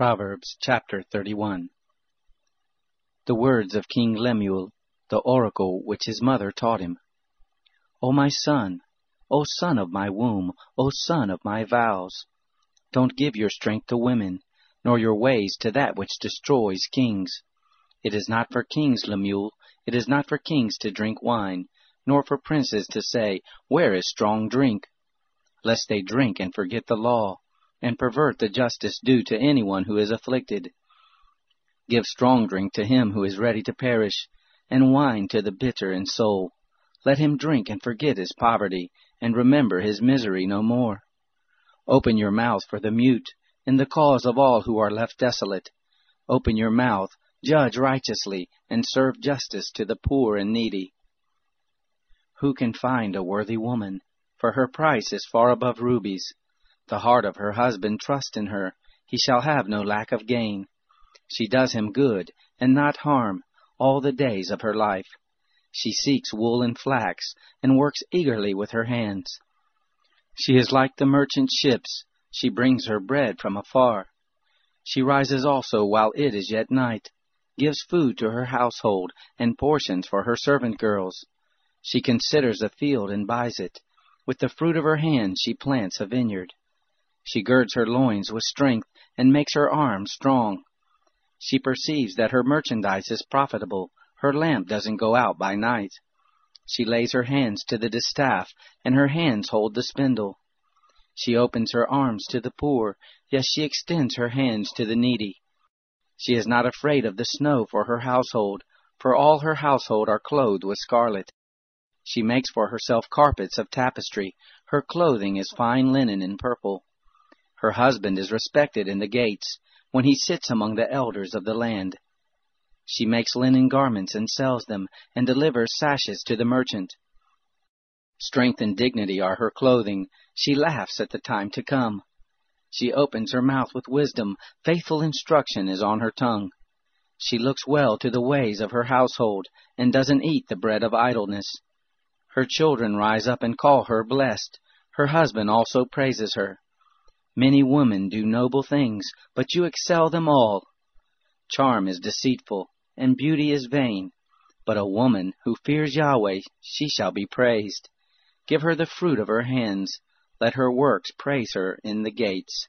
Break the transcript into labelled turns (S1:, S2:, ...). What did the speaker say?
S1: Proverbs chapter 31 The words of King Lemuel, the oracle which his mother taught him. O my son, O son of my womb, O son of my vows, don't give your strength to women, nor your ways to that which destroys kings. It is not for kings, Lemuel, it is not for kings to drink wine, nor for princes to say, Where is strong drink? Lest they drink and forget the law and pervert the justice due to anyone who is afflicted. Give strong drink to him who is ready to perish, and wine to the bitter in soul. Let him drink and forget his poverty, and remember his misery no more. Open your mouth for the mute, in the cause of all who are left desolate. Open your mouth, judge righteously, and serve justice to the poor and needy. Who can find a worthy woman? For her price is far above rubies. The heart of her husband trusts in her, he shall have no lack of gain. She does him good, and not harm, all the days of her life. She seeks wool and flax, and works eagerly with her hands. She is like the merchant ships, she brings her bread from afar. She rises also while it is yet night, gives food to her household, and portions for her servant girls. She considers a field and buys it. With the fruit of her hands she plants a vineyard. She girds her loins with strength, and makes her arms strong. She perceives that her merchandise is profitable, her lamp doesn't go out by night. She lays her hands to the distaff, and her hands hold the spindle. She opens her arms to the poor, yes, she extends her hands to the needy. She is not afraid of the snow for her household, for all her household are clothed with scarlet. She makes for herself carpets of tapestry, her clothing is fine linen and purple. Her husband is respected in the gates, when he sits among the elders of the land. She makes linen garments and sells them, and delivers sashes to the merchant. Strength and dignity are her clothing. She laughs at the time to come. She opens her mouth with wisdom. Faithful instruction is on her tongue. She looks well to the ways of her household, and doesn't eat the bread of idleness. Her children rise up and call her blessed. Her husband also praises her. Many women do noble things, but you excel them all. Charm is deceitful, and beauty is vain, but a woman who fears Yahweh, she shall be praised. Give her the fruit of her hands, let her works praise her in the gates.